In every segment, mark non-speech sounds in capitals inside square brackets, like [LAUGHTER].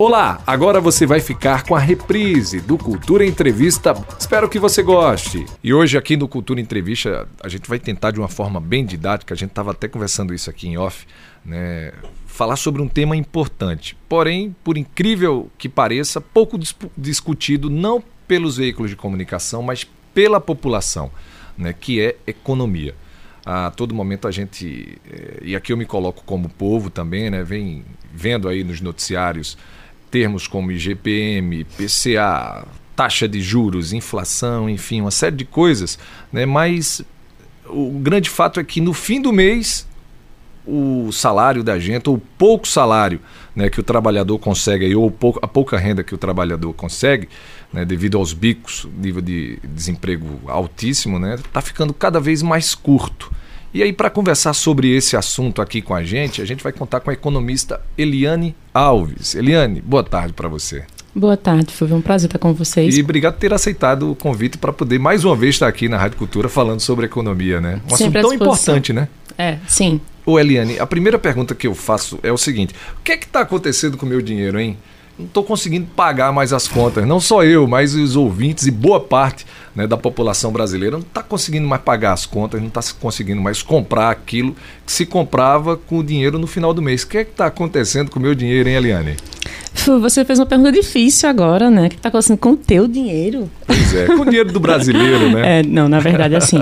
Olá, agora você vai ficar com a reprise do Cultura Entrevista. Espero que você goste. E hoje aqui no Cultura Entrevista a gente vai tentar de uma forma bem didática, a gente estava até conversando isso aqui em off, né? Falar sobre um tema importante, porém, por incrível que pareça, pouco dis discutido não pelos veículos de comunicação, mas pela população, né? Que é economia a todo momento a gente, eh, e aqui eu me coloco como povo também, né, vem vendo aí nos noticiários termos como IGPM, PCA, taxa de juros, inflação, enfim, uma série de coisas, né? mas o grande fato é que no fim do mês o salário da gente, ou pouco salário né, que o trabalhador consegue, ou a pouca renda que o trabalhador consegue, né, devido aos bicos, nível de desemprego altíssimo, está né, tá ficando cada vez mais curto. E aí, para conversar sobre esse assunto aqui com a gente, a gente vai contar com a economista Eliane Alves. Eliane, boa tarde para você. Boa tarde, foi um prazer estar com vocês. E obrigado por ter aceitado o convite para poder mais uma vez estar aqui na Rádio Cultura falando sobre economia, né? Um Sempre assunto tão importante, né? É, sim. Ô Eliane, a primeira pergunta que eu faço é o seguinte: o que é que está acontecendo com o meu dinheiro, hein? Não estou conseguindo pagar mais as contas. Não só eu, mas os ouvintes e boa parte né, da população brasileira não está conseguindo mais pagar as contas, não está conseguindo mais comprar aquilo que se comprava com o dinheiro no final do mês. O que é que está acontecendo com o meu dinheiro, hein, Eliane? Você fez uma pergunta difícil agora, né? O que está acontecendo com o teu dinheiro? Pois é, com o dinheiro do brasileiro, né? [LAUGHS] É, não, na verdade, assim,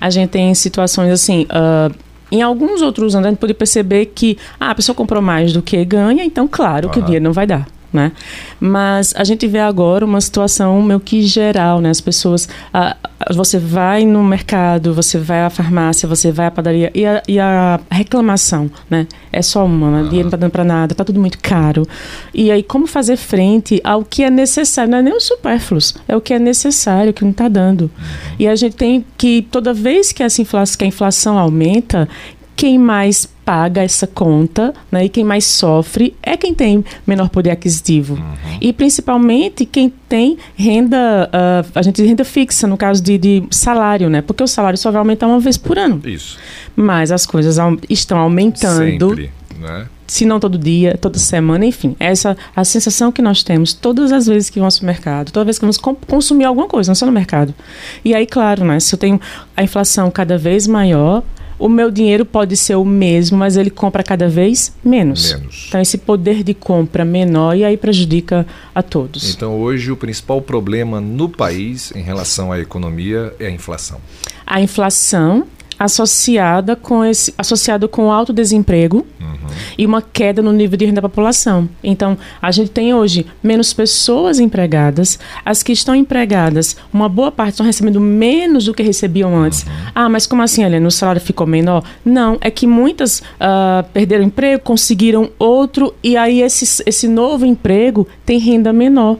a gente tem situações assim. Uh, em alguns outros anos, a gente pode perceber que ah, a pessoa comprou mais do que ganha, então, claro, uhum. que o dinheiro não vai dar né? Mas a gente vê agora uma situação meio que geral, né? As pessoas, ah, você vai no mercado, você vai à farmácia, você vai à padaria e a, e a reclamação, né? É só uma, né? dinheiro não está dando para nada, está tudo muito caro. E aí como fazer frente ao que é necessário? Não é nem o supérfluos, é o que é necessário, que não está dando. E a gente tem que toda vez que essa que a inflação aumenta, quem mais paga essa conta né, e quem mais sofre é quem tem menor poder aquisitivo. Uhum. E principalmente quem tem renda, uh, a gente renda fixa, no caso de, de, salário, né? Porque o salário só vai aumentar uma vez por ano. Isso. Mas as coisas estão aumentando. Sempre, né? Se não todo dia, toda semana, enfim. Essa a sensação que nós temos todas as vezes que vamos ao mercado, toda vez que vamos consumir alguma coisa, não só no mercado. E aí, claro, né? Se eu tenho a inflação cada vez maior, o meu dinheiro pode ser o mesmo, mas ele compra cada vez menos. menos. Então, esse poder de compra menor e aí prejudica a todos. Então, hoje, o principal problema no país em relação à economia é a inflação. A inflação associada com esse associado com alto desemprego uhum. e uma queda no nível de renda da população. Então, a gente tem hoje menos pessoas empregadas, as que estão empregadas, uma boa parte estão recebendo menos do que recebiam antes. Uhum. Ah, mas como assim, Helena? O salário ficou menor? Não, é que muitas uh, perderam emprego, conseguiram outro e aí esse, esse novo emprego tem renda menor.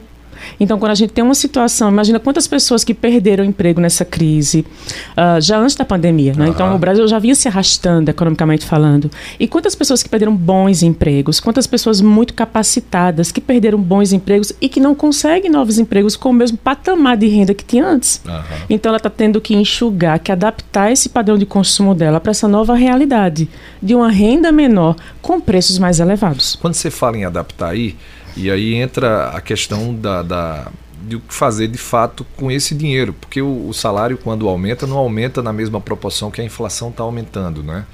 Então, quando a gente tem uma situação, imagina quantas pessoas que perderam emprego nessa crise, uh, já antes da pandemia, né? Então, o Brasil já vinha se arrastando, economicamente falando. E quantas pessoas que perderam bons empregos, quantas pessoas muito capacitadas que perderam bons empregos e que não conseguem novos empregos com o mesmo patamar de renda que tinha antes. Uhum. Então, ela está tendo que enxugar, que adaptar esse padrão de consumo dela para essa nova realidade de uma renda menor com preços mais elevados. Quando você fala em adaptar aí, e aí entra a questão da, da de o que fazer de fato com esse dinheiro, porque o, o, salário quando aumenta não aumenta na mesma proporção que a inflação está aumentando, né?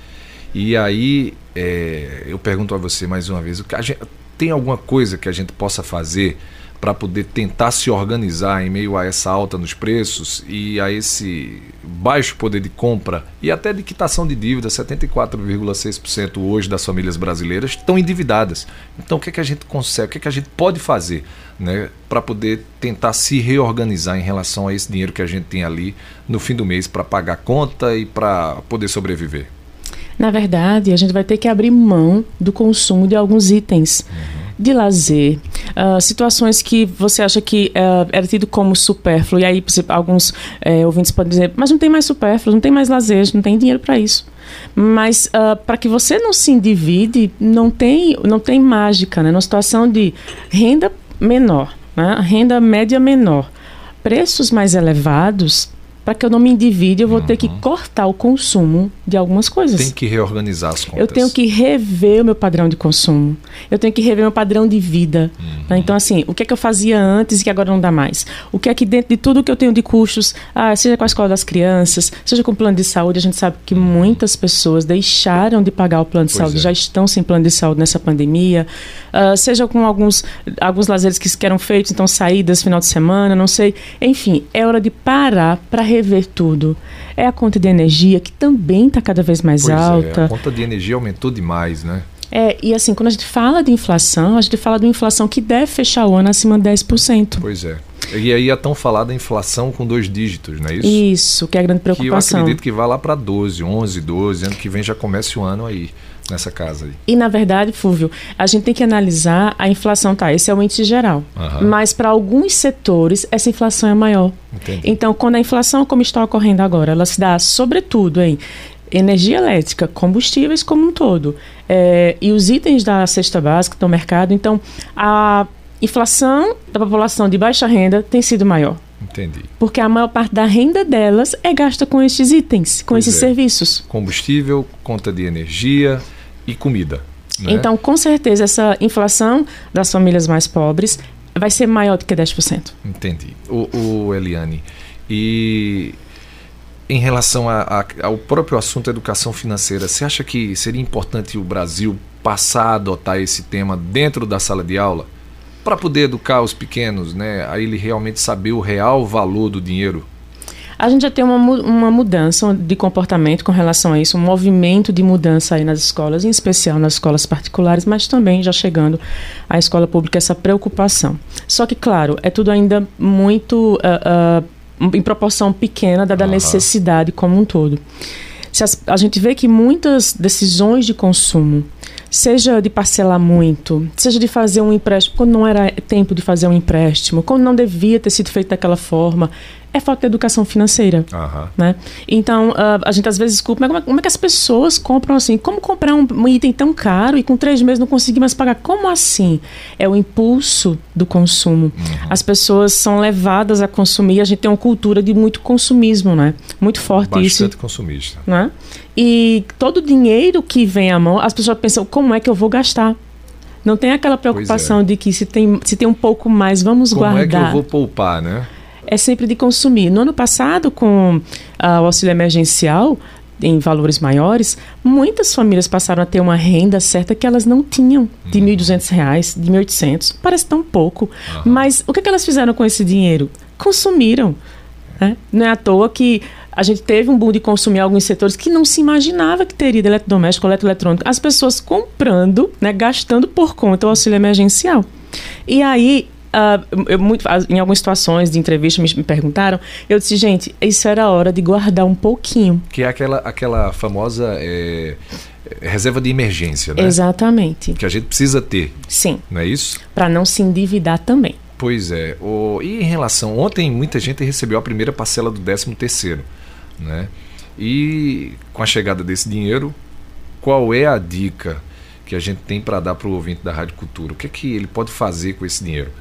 E aí é, eu pergunto a você mais uma vez, gente, tem alguma coisa que a gente possa fazer para poder tentar se organizar em meio a essa alta nos preços e a esse baixo poder de compra e até de quitação de dívida, 74,6% hoje das famílias brasileiras estão endividadas. Então o que, é que a gente consegue, o que, é que a gente pode fazer né, para poder tentar se reorganizar em relação a esse dinheiro que a gente tem ali no fim do mês para pagar conta e para poder sobreviver? Na verdade, a gente vai ter que abrir mão do consumo de alguns itens. Uhum de lazer, uh, situações que você acha que uh, era tido como supérfluo, e aí alguns uh, ouvintes podem dizer, mas não tem mais supérfluo, não tem mais lazer, não tem dinheiro para isso. Mas uh, para que você não se endivide, não tem, não tem mágica, né? Numa situação de renda menor, né? renda média menor, preços mais elevados, para que eu não me endivide, eu vou uhum. ter que uhum. cortar o consumo de algumas coisas. Tem que reorganizar as contas. Eu tenho que rever o meu padrão de consumo. Eu tenho que rever meu padrão de vida. Uhum. Né? Então, assim, o que é que eu fazia antes e que agora não dá mais? O que é que dentro de tudo que eu tenho de custos, ah, seja com a escola das crianças, seja com o plano de saúde, a gente sabe que muitas pessoas deixaram de pagar o plano de pois saúde, é. já estão sem plano de saúde nessa pandemia. Uh, seja com alguns, alguns lazeres que eram feitos, então saídas final de semana, não sei. Enfim, é hora de parar para rever rever tudo. É a conta de energia, que também está cada vez mais pois alta. É, a conta de energia aumentou demais, né? É, e assim, quando a gente fala de inflação, a gente fala de uma inflação que deve fechar o ano acima de 10%. Pois é. E aí é tão falada inflação com dois dígitos, não é isso? Isso, que é a grande preocupação. Que eu acredito que vai lá para 12, 11, 12, ano que vem já começa o ano aí nessa casa aí? E na verdade, Fúvio, a gente tem que analisar a inflação, tá? Esse é o índice geral. Uhum. Mas para alguns setores, essa inflação é maior. Entendi. Então, quando a inflação, como está ocorrendo agora, ela se dá sobretudo em energia elétrica, combustíveis como um todo, é, e os itens da cesta básica do mercado, então a inflação da população de baixa renda tem sido maior. Entendi. Porque a maior parte da renda delas é gasta com estes itens, com pois esses é. serviços. Combustível, conta de energia, e comida. Né? Então, com certeza, essa inflação das famílias mais pobres vai ser maior do que 10%. Entendi. O, o Eliane, e em relação a, a, ao próprio assunto educação financeira, você acha que seria importante o Brasil passar a adotar esse tema dentro da sala de aula? Para poder educar os pequenos, né? A ele realmente saber o real valor do dinheiro a gente já tem uma, uma mudança de comportamento com relação a isso, um movimento de mudança aí nas escolas, em especial nas escolas particulares, mas também já chegando à escola pública essa preocupação. Só que, claro, é tudo ainda muito uh, uh, em proporção pequena da, da uhum. necessidade como um todo. Se as, a gente vê que muitas decisões de consumo seja de parcelar muito, seja de fazer um empréstimo quando não era tempo de fazer um empréstimo, quando não devia ter sido feito daquela forma, é falta de educação financeira. Uhum. Né? Então, uh, a gente às vezes culpa, mas como é, como é, que as pessoas compram assim? Como comprar um, um, item tão caro e com três meses não conseguir mais pagar? Como assim? É o impulso do consumo. Uhum. As pessoas são levadas a consumir, a gente tem uma cultura de muito consumismo, né? Muito forte Bastante isso. Bastante consumista. Né? E todo o dinheiro que vem à mão, as pessoas pensam, como é que eu vou gastar? Não tem aquela preocupação é. de que se tem, se tem um pouco mais, vamos como guardar. Como é que eu vou poupar, né? É sempre de consumir. No ano passado, com uh, o auxílio emergencial, em valores maiores, muitas famílias passaram a ter uma renda certa que elas não tinham, de R$ 1.200, de R$ 1.800. Parece tão pouco. Uhum. Mas o que, é que elas fizeram com esse dinheiro? Consumiram. Né? Não é à toa que a gente teve um boom de consumir alguns setores que não se imaginava que teria de eletrodoméstico, eletroeletrônico. As pessoas comprando, né, gastando por conta o auxílio emergencial. E aí Uh, eu, muito, em algumas situações de entrevista me, me, perguntaram, eu disse, gente, isso era a hora de guardar um pouquinho. Que é aquela, aquela famosa é, reserva de emergência, né? Exatamente. Que a gente precisa ter. Sim. Não é isso? Para não se endividar também. Pois é. O, e em relação, ontem muita gente recebeu a primeira parcela do 13 terceiro, né? E com a chegada desse dinheiro, qual é a dica que a gente tem para dar para o ouvinte da Rádio Cultura? O que é que ele pode fazer com esse dinheiro?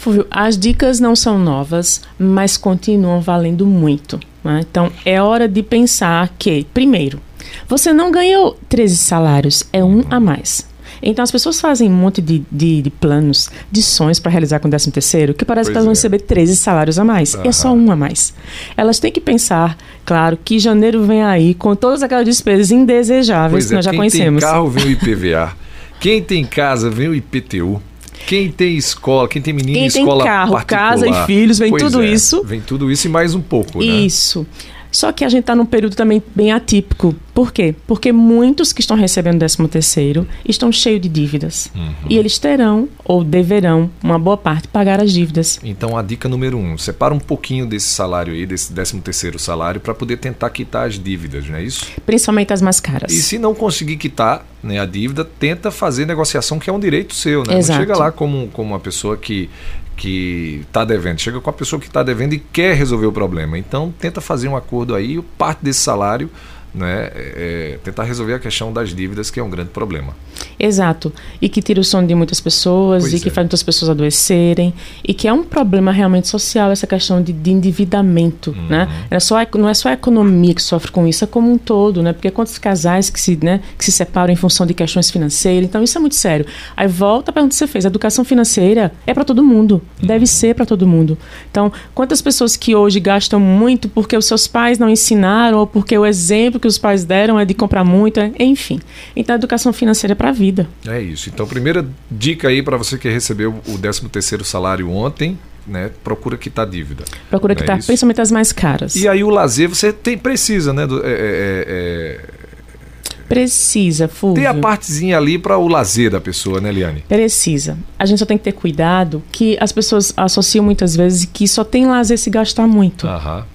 Fúvio, as dicas não são novas, mas continuam valendo muito. Né? Então, é hora de pensar que, primeiro, você não ganhou 13 salários, é um a mais. Então as pessoas fazem um monte de, de, de planos, de sonhos para realizar com o 13 terceiro, que parece pois que elas vão é. receber 13 salários a mais. Uhum. E é só um a mais. Elas têm que pensar, claro, que janeiro vem aí com todas aquelas despesas indesejáveis pois que é, nós já quem conhecemos. Quem tem carro vem o IPVA. [LAUGHS] quem tem casa vem o IPTU. Quem tem escola, quem tem menino quem em escola carro, particular. casa e filhos, vem tudo é, isso. Vem tudo isso e mais um pouco, né? Isso. Só que a gente está num período também bem atípico. Por quê? Porque muitos que estão recebendo 13 terceiro estão cheios de dívidas. Uhum. E eles terão, ou deverão, uma boa parte, pagar as dívidas. Então a dica número um, separa um pouquinho desse salário aí, desse 13 terceiro salário, para poder tentar quitar as dívidas, não é isso? Principalmente as mais caras. E se não conseguir quitar né, a dívida, tenta fazer negociação, que é um direito seu, né? Exato. Não chega lá como, como uma pessoa que que está devendo, chega com a pessoa que está devendo e quer resolver o problema. Então tenta fazer um acordo aí, parte desse salário né, é, tentar resolver a questão das dívidas, que é um grande problema. Exato. E que tira o sono de muitas pessoas, pois e que é. faz muitas pessoas adoecerem, e que é um problema realmente social essa questão de, de endividamento. Uhum. Né? É só, não é só a economia que sofre com isso, é como um todo, né? Porque quantos casais que se, né, que se separam em função de questões financeiras, então isso é muito sério. Aí volta para onde você fez. A educação financeira é para todo mundo, uhum. deve ser para todo mundo. Então, quantas pessoas que hoje gastam muito porque os seus pais não ensinaram, ou porque o exemplo que os pais deram é de comprar muito, é, enfim. Então a educação financeira é para a vida. É isso. Então, primeira dica aí para você que recebeu o 13 terceiro salário ontem, né, procura quitar dívida. Procura quitar, é principalmente as mais caras. E aí o lazer você tem precisa, né? Do, é, é, é, é Precisa, Fulvio. Tem a partezinha ali para o lazer da pessoa, né, Liane? Precisa. A gente só tem que ter cuidado que as pessoas associam muitas vezes que só tem lazer se gastar muito. Aham.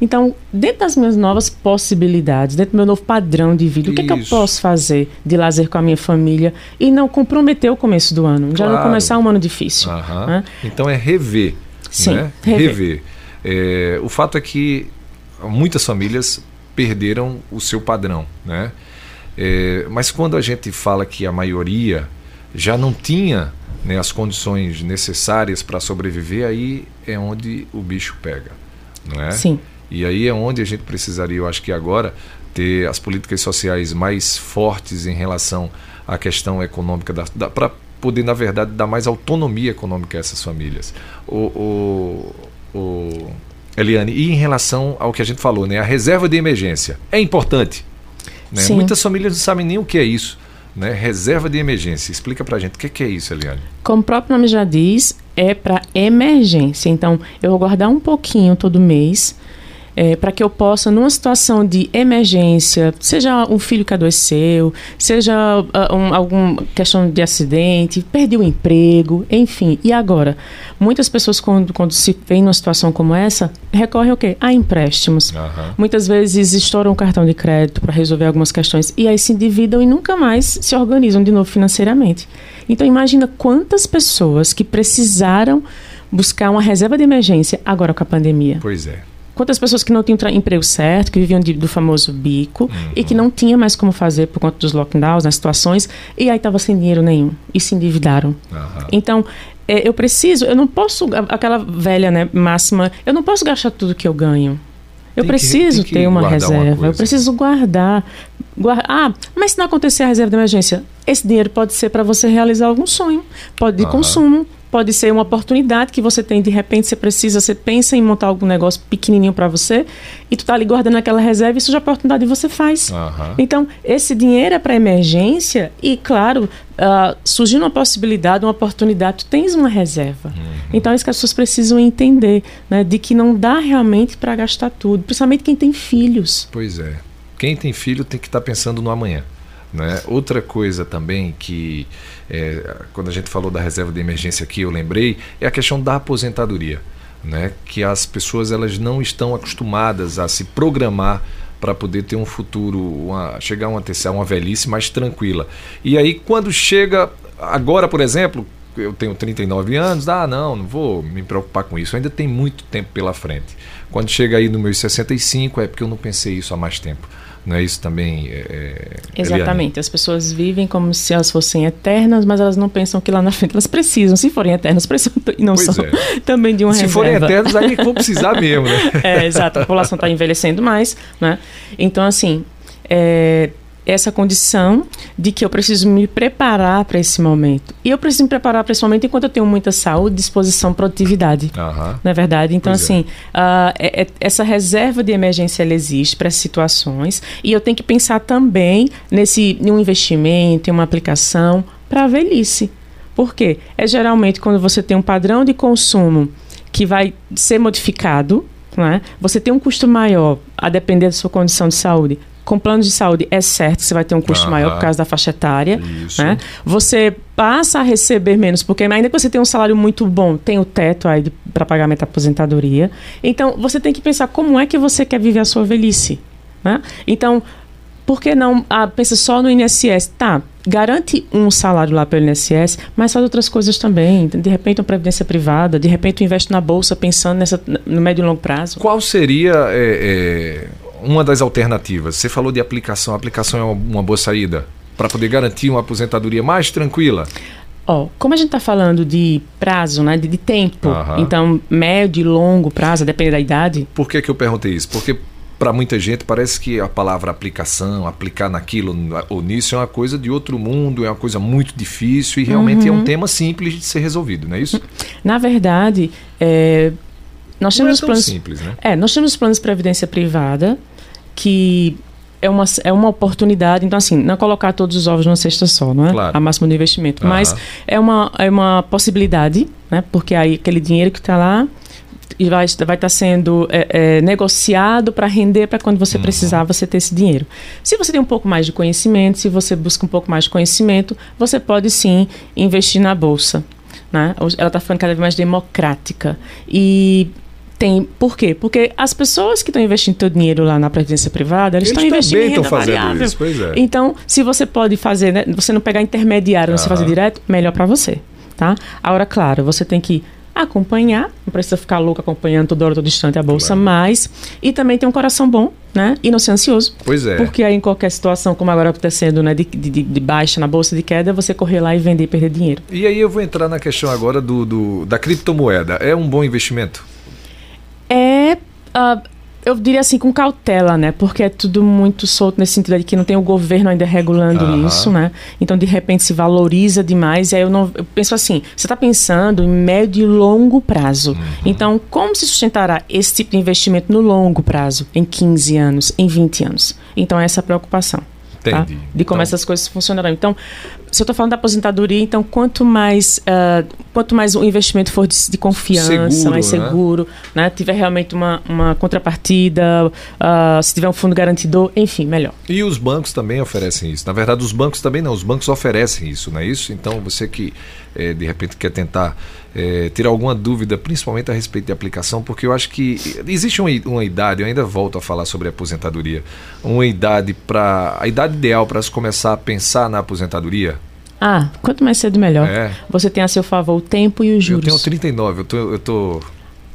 Então, dentro das minhas novas possibilidades, dentro do meu novo padrão de vida, Isso. o que, é que eu posso fazer de lazer com a minha família e não comprometer o começo do ano? Claro. Já não começar um ano difícil. Né? Então é rever. Sim, né? rever. rever. É, o fato é que muitas famílias perderam o seu padrão, né? É, mas quando a gente fala que a maioria já não tinha né, as condições necessárias para sobreviver, aí é onde o bicho pega, não é? Sim. E aí é onde a gente precisaria, eu acho que agora, ter as políticas sociais mais fortes em relação à questão econômica, para poder, na verdade, dar mais autonomia econômica a essas famílias. O, o, o, Eliane, e em relação ao que a gente falou, né, a reserva de emergência, é importante. Né? Muitas famílias não sabem nem o que é isso. Né? Reserva de emergência. Explica pra gente o que é isso, Eliane. Como o próprio nome já diz, é para emergência. Então, eu vou guardar um pouquinho todo mês é, para que eu possa, numa situação de emergência, seja um filho que adoeceu, seja uh, um, alguma questão de acidente, perdi o emprego, enfim. E agora? Muitas pessoas, quando, quando se vêem numa situação como essa, recorrem ao quê? A empréstimos. Uhum. Muitas vezes estouram o cartão de crédito para resolver algumas questões e aí se endividam e nunca mais se organizam de novo financeiramente. Então imagina quantas pessoas que precisaram buscar uma reserva de emergência agora com a pandemia. Pois é. Quantas pessoas que não tinham emprego certo, que viviam de, do famoso bico uhum. e que não tinha mais como fazer por conta dos lockdowns, nas situações, e aí estava sem dinheiro nenhum e se endividaram. Uhum. Então, é, eu preciso, eu não posso, aquela velha né, máxima, eu não posso gastar tudo que eu ganho. Eu tem preciso que, ter uma reserva, uma eu preciso guardar. guardar. Ah, mas se não acontecer a reserva de emergência, esse dinheiro pode ser para você realizar algum sonho, pode de uhum. consumo, Pode ser uma oportunidade que você tem, de repente você precisa, você pensa em montar algum negócio pequenininho para você e tu tá ali guardando aquela reserva e surge a oportunidade e você faz. Uhum. Então, esse dinheiro é para emergência e, claro, uh, surgindo uma possibilidade, uma oportunidade, tu tens uma reserva. Uhum. Então, é isso que as pessoas precisam entender, né? De que não dá realmente para gastar tudo, principalmente quem tem filhos. Pois é. Quem tem filho tem que estar tá pensando no amanhã. Né? Outra coisa também que, é, quando a gente falou da reserva de emergência aqui, eu lembrei, é a questão da aposentadoria. Né? Que as pessoas elas não estão acostumadas a se programar para poder ter um futuro, uma, chegar a uma uma velhice mais tranquila. E aí, quando chega, agora, por exemplo, eu tenho 39 anos, ah, não, não vou me preocupar com isso, ainda tem muito tempo pela frente. Quando chega aí no meus 65, é porque eu não pensei isso há mais tempo. Não é isso também? É, é, Exatamente. Eliane? As pessoas vivem como se elas fossem eternas, mas elas não pensam que lá na frente elas precisam. Se forem eternas, [LAUGHS] precisam e não pois são é. [LAUGHS] também de uma se. Se forem eternas, aí vão precisar [LAUGHS] mesmo, né? É, exato. A população está envelhecendo mais, né? Então, assim, é, essa condição de que eu preciso me preparar para esse momento. E eu preciso me preparar para esse momento enquanto eu tenho muita saúde, disposição, produtividade. Uhum. Não é verdade? Então, pois é. assim, uh, é, é, essa reserva de emergência ela existe para situações e eu tenho que pensar também nesse, em um investimento, em uma aplicação para a velhice. Por quê? É geralmente quando você tem um padrão de consumo que vai ser modificado, né? Você tem um custo maior a depender da sua condição de saúde. Com plano de saúde é certo que você vai ter um custo maior por causa da faixa etária. Isso. Né? Você passa a receber menos, porque ainda que você tenha um salário muito bom, tem o teto aí para pagamento da aposentadoria. Então, você tem que pensar como é que você quer viver a sua velhice. Né? Então, por que não ah, pensa só no INSS? Tá, garante um salário lá pelo INSS, mas faz outras coisas também. De repente, uma previdência privada, de repente, investe na bolsa pensando nessa, no médio e longo prazo. Qual seria é, é, uma das alternativas? Você falou de aplicação. A aplicação é uma, boa saída para poder garantir uma aposentadoria mais tranquila. Ó, como a gente está falando de prazo, né, de, de tempo, Aham. então médio e longo prazo, depende da idade, Por que, que eu perguntei isso? Porque para muita gente parece que a palavra aplicação, aplicar naquilo ou nisso é uma coisa de outro mundo, é uma coisa muito difícil e realmente é Uhum. um tema simples de ser resolvido, não é isso? na verdade, é, nós Não é temos tão planos. simples, né? É, nós temos planos de previdência privada que é uma, é uma oportunidade, então assim, não colocar todos os ovos numa cesta só, não é? Claro. A máxima do investimento. Aham. Mas é uma, é uma possibilidade, né? Porque aí aquele dinheiro que está lá e vai vai estar sendo é, é, negociado para render para quando Uhum. você precisar você ter esse dinheiro. Se você tem um pouco mais de conhecimento, se você busca um pouco mais de conhecimento, você pode sim investir na bolsa. Né? Ela está ficando cada vez mais democrática e tem por quê? Porque as pessoas que estão investindo seu dinheiro lá na previdência privada, eles, Eles estão investindo em renda variável. isso, pois é. Então, se você pode fazer, né, você não pegar intermediário, você Aham. fazer direto, melhor para você, tá? Agora, claro, você tem que acompanhar, não precisa ficar louco acompanhando toda hora, todo distante a bolsa, Claro. mas e também ter um coração bom, né? E não ser ansioso. Pois é. Porque aí em qualquer situação, como agora acontecendo, né, de, de, de baixa na bolsa de queda, você correr lá e vender e perder dinheiro. E aí eu vou entrar na questão agora do, do- da criptomoeda. É um bom investimento? É, ah, eu diria assim, com cautela, né? Porque é tudo muito solto nesse sentido de que não tem o governo ainda regulando Aham. isso, né? Então, de repente, se valoriza demais. E aí eu não. Eu penso assim: você está pensando em médio e longo prazo. Uhum. Então, como se sustentará esse tipo de investimento no longo prazo? Em 15 anos, em 20 anos? Então, essa é a preocupação. tá? De como Então- essas coisas funcionarão. Então, se eu estou falando da aposentadoria, então quanto mais ah, quanto mais o investimento for de, de confiança, Seguro, mais né? seguro, né? tiver realmente uma, uma contrapartida, ah, se tiver um fundo garantidor, enfim, melhor. E os bancos também oferecem isso. Na verdade, os bancos também não. Os bancos oferecem isso, não é isso? Então, você que eh, de repente quer tentar eh, ter alguma dúvida, principalmente a respeito de aplicação, porque eu acho que existe uma, uma idade, eu ainda volto a falar sobre aposentadoria, uma idade para. a idade ideal para se começar a pensar na aposentadoria. Ah, quanto mais cedo, melhor. É. Você tem a seu favor o tempo e os Eu juros. tenho 39, eu tô. Eu tô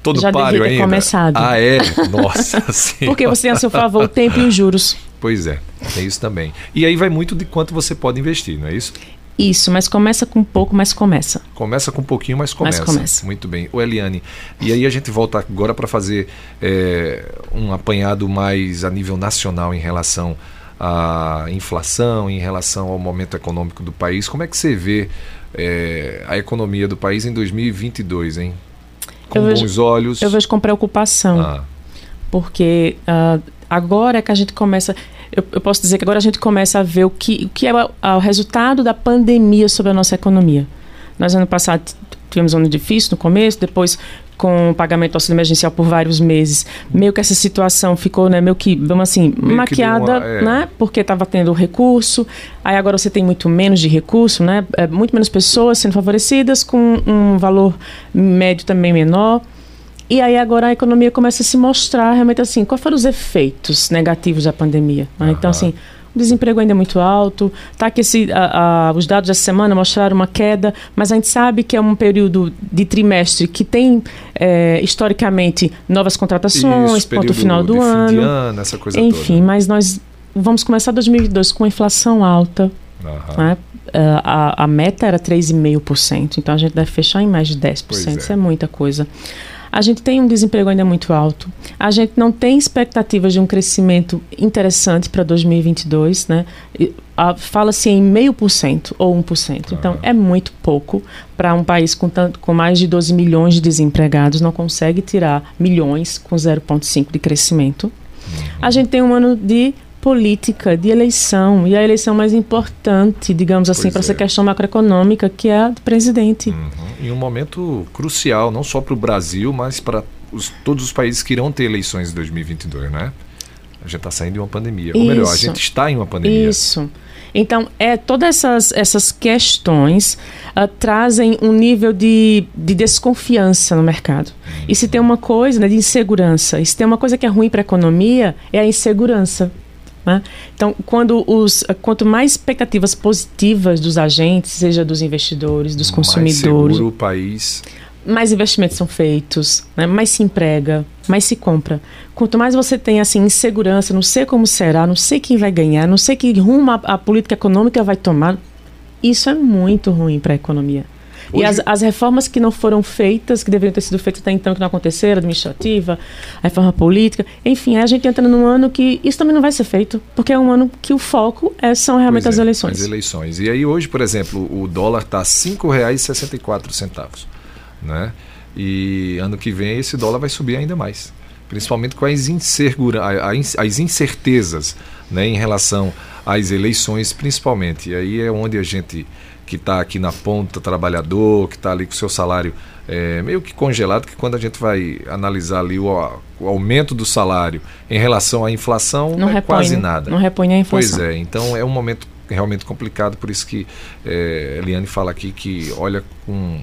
Todo Já páreo ainda. começado. Ah, é? Nossa. [LAUGHS] Porque você tem a seu favor o tempo e os juros. Pois é, tem isso também. E aí vai muito de quanto você pode investir, não é isso? Isso, mas começa com pouco, mas começa. Começa com um pouquinho, mas começa. começa. Muito bem. O Eliane, e aí a gente volta agora para fazer é, um apanhado mais a nível nacional em relação à inflação, em relação ao momento econômico do país. Como é que você vê é, a economia do país em 2022, hein? Com Eu vejo- bons olhos. Eu vejo com preocupação. Ah, porque ah, agora que a gente começa. Eu, eu posso dizer que agora a gente começa a ver o que, o que é o, o resultado da pandemia sobre a nossa economia. Nós, ano passado, tivemos um ano difícil no começo, depois com o pagamento do auxílio emergencial por vários meses. Meio que essa situação ficou, né, meio que, vamos assim, deu maquiada, uma- é. né, porque estava tendo recurso. Aí agora você tem muito menos de recurso, né, é, muito menos pessoas sendo favorecidas, com um valor médio também menor. E aí agora a economia começa a se mostrar realmente assim, quais foram os efeitos negativos da pandemia. né? Então, assim, o desemprego ainda é muito alto, tá que esse, a- a- os dados dessa semana mostraram uma queda, mas a gente sabe que é um período de trimestre que tem, é, historicamente, novas contratações, isso, ponto final do ano. ano, essa coisa Enfim, mas nós vamos começar 2022 com inflação alta, toda. Né? Ah, a, a meta era 3,5%, então a gente deve fechar em mais de 10%. Pois é. Isso é muita coisa. A gente tem um desemprego ainda muito alto. A gente não tem expectativas de um crescimento interessante para 2022, né? Fala-se em meio por cento ou 1%. Então, é muito pouco para um país com, tanto, com mais de 12 milhões de desempregados. Não consegue tirar milhões com 0,5% de crescimento. A gente tem um ano de política, de eleição, e a eleição mais importante, digamos assim, para essa é. questão macroeconômica, que é a do presidente. Uhum. Em um momento crucial, não só para o Brasil, mas para os, todos os países que irão ter eleições em 2022, né? A gente está saindo de uma pandemia. Isso. Ou melhor, a gente está em uma pandemia. Isso. Então, é, todas essas, essas questões uh, trazem um nível de, de desconfiança no mercado. Uhum. E se tem uma coisa né, de insegurança, e se tem uma coisa que é ruim para a economia, é a insegurança. Né? Então, quando os, quanto mais expectativas positivas dos agentes, seja dos investidores, dos consumidores. Mais seguro o país mais investimentos são feitos, né? mais se emprega, mais se compra. Quanto mais você tem assim insegurança, não sei como será, não sei quem vai ganhar, não sei que rumo a, a política econômica vai tomar, isso é muito ruim para a economia. Hoje... E as, as, reformas que não foram feitas, que deveriam ter sido feitas até então, que não aconteceram, administrativa, a reforma política, enfim, a gente entra num ano que isso também não vai ser feito, porque é um ano que o foco é, são realmente as é, eleições. As eleições. E aí hoje, por exemplo, o dólar está R$ 5,64 né? E ano que vem esse dólar vai subir ainda mais, principalmente com as, insegura, as incertezas né, em relação às eleições, principalmente. E aí é onde a gente que está aqui na ponta, trabalhador, que está ali com o seu salário é, meio que congelado, que quando a gente vai analisar ali o, o aumento do salário em relação à inflação, não é repõe, quase nada. Não repõe a inflação. Pois é, então é um momento realmente complicado, por isso que é, Eliane fala aqui que olha com um,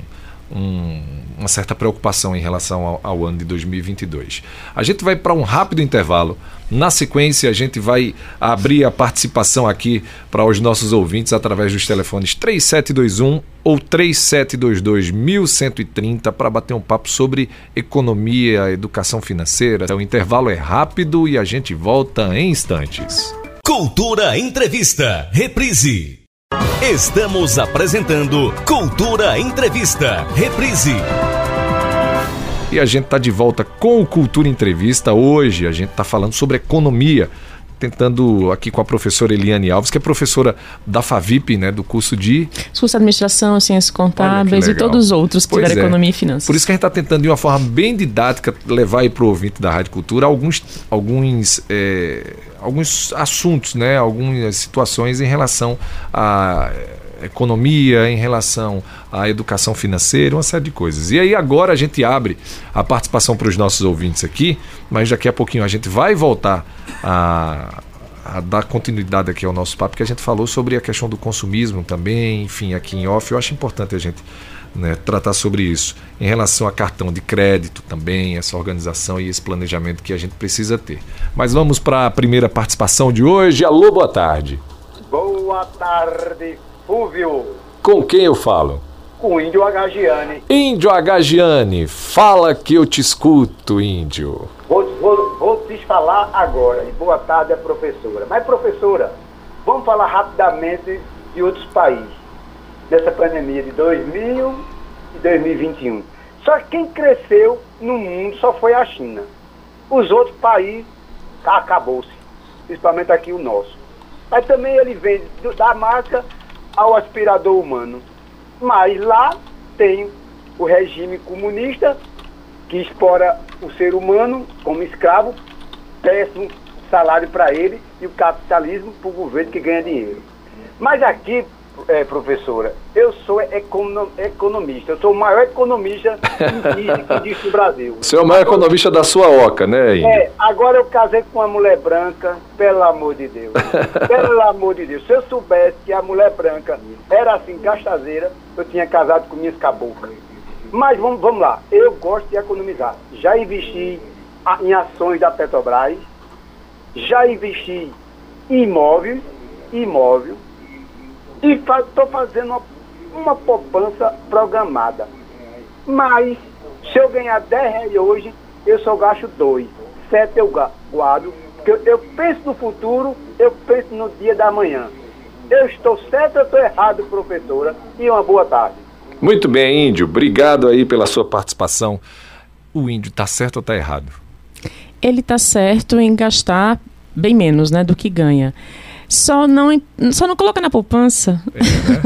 uma certa preocupação em relação ao, ao ano de 2022. A gente vai para um rápido intervalo. Na sequência, a gente vai abrir a participação aqui para os nossos ouvintes através dos telefones 3721 ou 3722 1130 para bater um papo sobre economia, educação financeira. O intervalo é rápido e a gente volta em instantes. Cultura Entrevista, reprise. Estamos apresentando Cultura Entrevista, reprise. E a gente está de volta com o Cultura Entrevista. Hoje a gente está falando sobre economia, tentando aqui com a professora Eliane Alves, que é professora da FAVIP, né, do curso de... Curso de Administração, Ciências Contábeis e todos os outros que tiveram é. Economia e Finanças. Por isso que a gente está tentando, de uma forma bem didática, levar para o ouvinte da Rádio Cultura alguns, alguns é, alguns assuntos, né, algumas situações em relação à economia, em relação à educação financeira, uma série de coisas. E aí agora a gente abre a participação para os nossos ouvintes aqui, mas daqui a pouquinho a gente vai voltar a, a dar continuidade aqui ao nosso papo, que a gente falou sobre a questão do consumismo também, enfim, aqui em off. Eu acho importante a gente né, tratar sobre isso. Em relação a cartão de crédito também, essa organização e esse planejamento que a gente precisa ter. Mas vamos para a primeira participação de hoje. Alô, boa tarde. Boa tarde, Fúvio. Com quem eu falo? Com o Índio Agagiani. Índio Agagiani, fala que eu te escuto, Índio. Vou, vou, vou te falar agora. E boa tarde, professora. Mas, professora, vamos falar rapidamente de outros países dessa pandemia de 2000 e 2021. Só que quem cresceu no mundo só foi a China. Os outros países acabou-se, principalmente aqui o nosso. Mas também ele vende da marca ao aspirador humano. Mas lá tem o regime comunista que explora o ser humano como escravo, péssimo salário para ele e o capitalismo para o governo que ganha dinheiro. Mas aqui, é, professora, eu sou economista, eu sou o maior economista que existe no Brasil. Você é o maior economista da sua oca, né, Índio? É, agora eu casei com uma mulher branca, pelo amor de Deus. [LAUGHS] pelo amor de Deus. Se eu soubesse que a mulher branca era assim, gastazeira, eu tinha casado com minhas caboclas. Mas vamos, vamos lá, eu gosto de economizar. Já investi em ações da Petrobras, já investi em imóveis, imóvel, e estou fazendo uma, uma poupança programada. Mas, se eu ganhar 10 reais hoje, eu só gasto 2. 7 eu guardo. Porque eu, eu penso no futuro, eu penso no dia da manhã. Eu estou certo ou estou errado, professora? E uma boa tarde. Muito bem, Índio. Obrigado aí pela sua participação. O índio está certo ou está errado? Ele está certo em gastar bem menos né, do que ganha. Só não, só não coloca na poupança. É, né?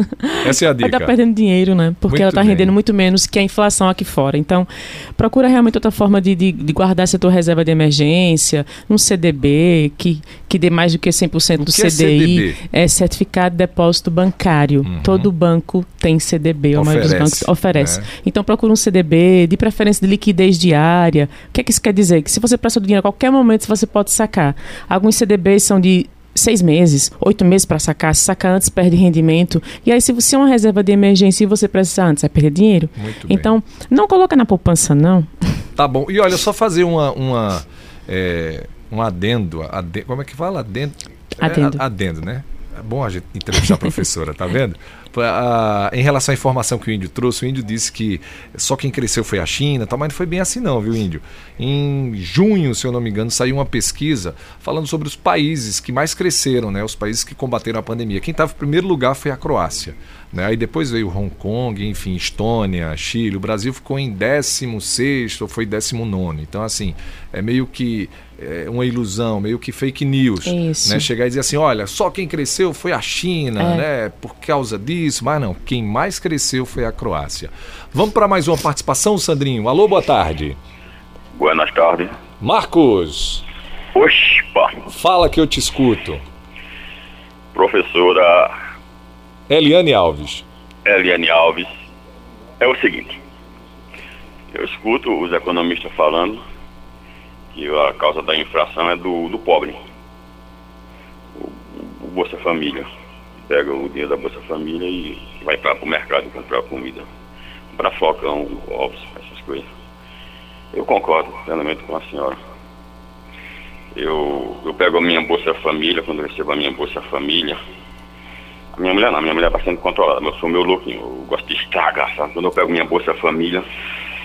Essa é a [LAUGHS] dica. Vai estar perdendo dinheiro, né? Porque Muito ela está rendendo muito menos que a inflação aqui fora. Então, procura realmente outra forma de, de, de guardar essa tua reserva de emergência, um CDB que, que dê mais do que 100% do que é CDI. CDB? É Certificado de Depósito Bancário. Todo banco tem CDB, a maioria dos bancos oferece. né? Então, procura um CDB, de preferência de liquidez diária. O que é que isso quer dizer? Que se você presta o dinheiro a qualquer momento, você pode sacar. Alguns CDBs são de seis meses, oito meses para sacar. Se sacar antes, perde rendimento. E aí, se você é uma reserva de emergência e você precisar antes, vai perder dinheiro. Muito bem. Então, não coloca na poupança, não. Tá bom. E olha, só fazer uma. uma é, um adendo, ade- Como é que fala? Adendo. É, Adendo. a- adendo, né? É bom a gente entrevistar a professora, tá vendo? [LAUGHS] Ah, em relação à informação que o índio trouxe, o índio disse que só quem cresceu foi a China, tal, mas não foi bem assim não, viu, índio? Em junho, se eu não me engano, saiu uma pesquisa falando sobre os países que mais cresceram, né? Os países que combateram a pandemia. Quem estava em primeiro lugar foi a Croácia. Né? Aí depois veio Hong Kong, enfim, Estônia, Chile. O Brasil ficou em 16 ou foi 19. Então, assim, é meio que é, uma ilusão, meio que fake news. Isso. Né? Chegar e dizer assim: olha, só quem cresceu foi a China, É. né? Por causa disso. Mas não, quem mais cresceu foi a Croácia. Vamos para mais uma participação, Sandrinho. Alô, boa tarde. Buenas tardes. Marcos, Oxpa, fala que eu te escuto. professora Eliane Alves. Eliane Alves. É o seguinte, eu escuto os economistas falando que a causa da inflação é do, do pobre. O, o Bolsa Família. Pega o dinheiro da Bolsa Família e vai para o mercado comprar comida. Comprar flocão, ovos, essas coisas. Eu concordo plenamente com a senhora. Eu, eu pego a minha Bolsa Família, quando eu recebo a minha Bolsa Família, a minha mulher não, minha mulher é bastante controlada, eu sou meu louquinho, eu gosto de estragar, sabe? Quando eu pego minha Bolsa Família,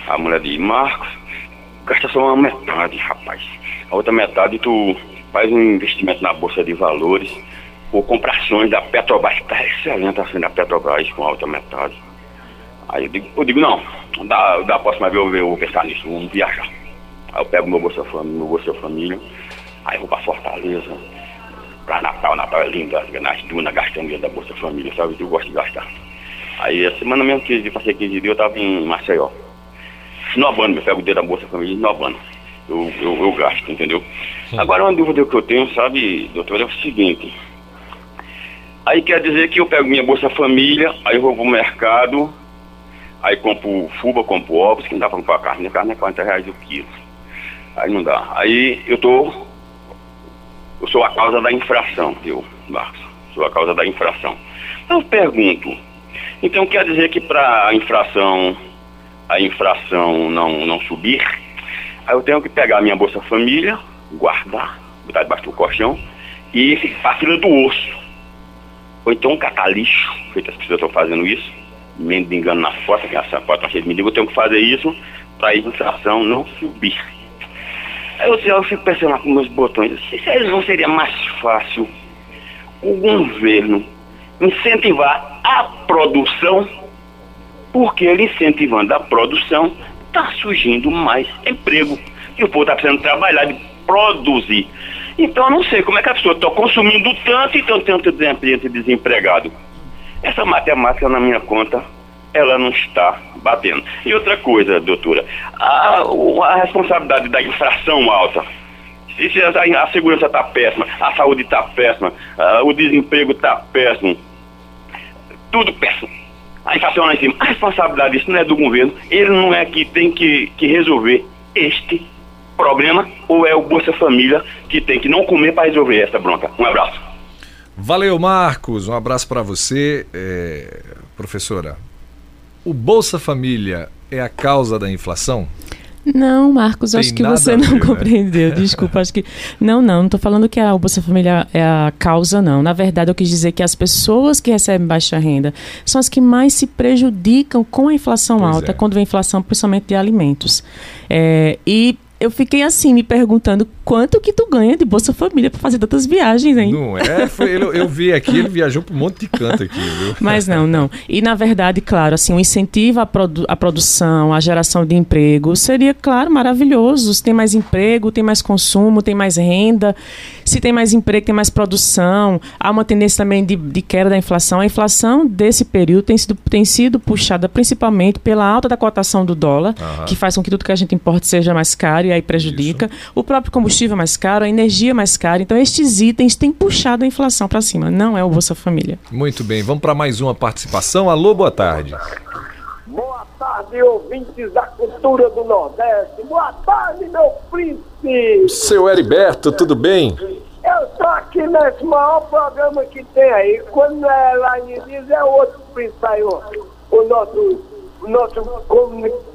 a mulher diz, Marcos, gasta só uma metade, rapaz. A outra metade tu faz um investimento na Bolsa de Valores ou compra ações da Petrobras, tá excelente a ação da Petrobras com a outra metade. Aí eu digo, eu digo não, da, da próxima vez eu, eu vou pensar nisso, vamos viajar. Aí eu pego meu Bolsa Família, meu Bolsa Família, aí eu vou pra Fortaleza, pra Natal, Natal é lindo, nas dunas, gastando dinheiro da Bolsa Família, sabe? Eu gosto de gastar. Aí a semana mesmo que eu passei 15 dias, eu tava em Maceió. Inovando, eu pego o dedo da Bolsa Família inovando. Eu, eu, eu gasto, entendeu? Agora uma dúvida que eu tenho, sabe, doutor, é o seguinte. Aí quer dizer que eu pego minha Bolsa Família, aí eu vou pro mercado, aí compro fuba, compro ovos, que não dá pra comprar carne, a carne é 40 reais o quilo. Aí não dá. Aí eu tô eu sou a causa da infração, eu, Marcos. Sou a causa da infração. Eu pergunto, então quer dizer que para a infração, a infração não, não subir, aí eu tenho que pegar a minha Bolsa Família, guardar, botar debaixo do colchão e ficar fila do osso. Ou então catar lixo, feito as pessoas estão fazendo isso, mendigando na porta, que essa tá cheia de mendigo, eu tenho que fazer isso para a inflação não subir. Aí eu, eu fico pensando lá com meus botões, se se não seria mais fácil o governo incentivar a produção, porque ele incentivando a produção, está surgindo mais emprego. E o povo está precisando trabalhar, de produzir. Então eu não sei como é que a pessoa está consumindo tanto e tem tanto gente desempregado. Essa matemática na minha conta, ela não está batendo. E outra coisa, doutora, a, a responsabilidade da infração alta. Se, a, a segurança está péssima, a saúde está péssima, ah, o desemprego está péssimo, tudo péssimo. A inflação lá em cima. A responsabilidade disso não é do governo, ele não é que tem que, que resolver este problema, ou é o Bolsa Família que tem que não comer para resolver essa bronca. Um abraço. Valeu, Marcos. Um abraço para você, É, professora. O Bolsa Família é a causa da inflação? Não, Marcos, Tem acho que você a não ver, né? compreendeu. [LAUGHS] Desculpa, acho que. Não, não, não estou falando que a Bolsa Família é a causa, não. Na verdade, eu quis dizer que as pessoas que recebem baixa renda são as que mais se prejudicam com a inflação Pois alta, é. quando vem inflação, principalmente de alimentos. É, e eu fiquei assim, me perguntando quanto que tu ganha de Bolsa Família para fazer tantas viagens, hein? Não é? Foi, eu, eu vi aqui, ele viajou para um monte de canto aqui, viu? Mas não, não. E na verdade, claro, assim, o incentivo à, produ à produção, à geração de emprego seria, claro, maravilhoso. Se tem mais emprego, tem mais consumo, tem mais renda. Se tem mais emprego, tem mais produção. Há uma tendência também de, de queda da inflação. A inflação desse período tem sido, tem sido puxada principalmente pela alta da cotação do dólar, uhum. que faz com que tudo que a gente importa seja mais caro e aí prejudica. Isso. O próprio combustível mais caro, a energia mais cara. Então, estes itens têm puxado a inflação para cima. Não é o Bolsa Família. Muito bem. Vamos para mais uma participação. Alô, boa tarde. Boa tarde, ouvintes da cultura do Nordeste. Boa tarde, meu príncipe. Seu Heriberto, tudo bem? Eu estou aqui nesse maior programa que tem aí. Quando é lá em Diz, é outro príncipe aí, o, o nosso nosso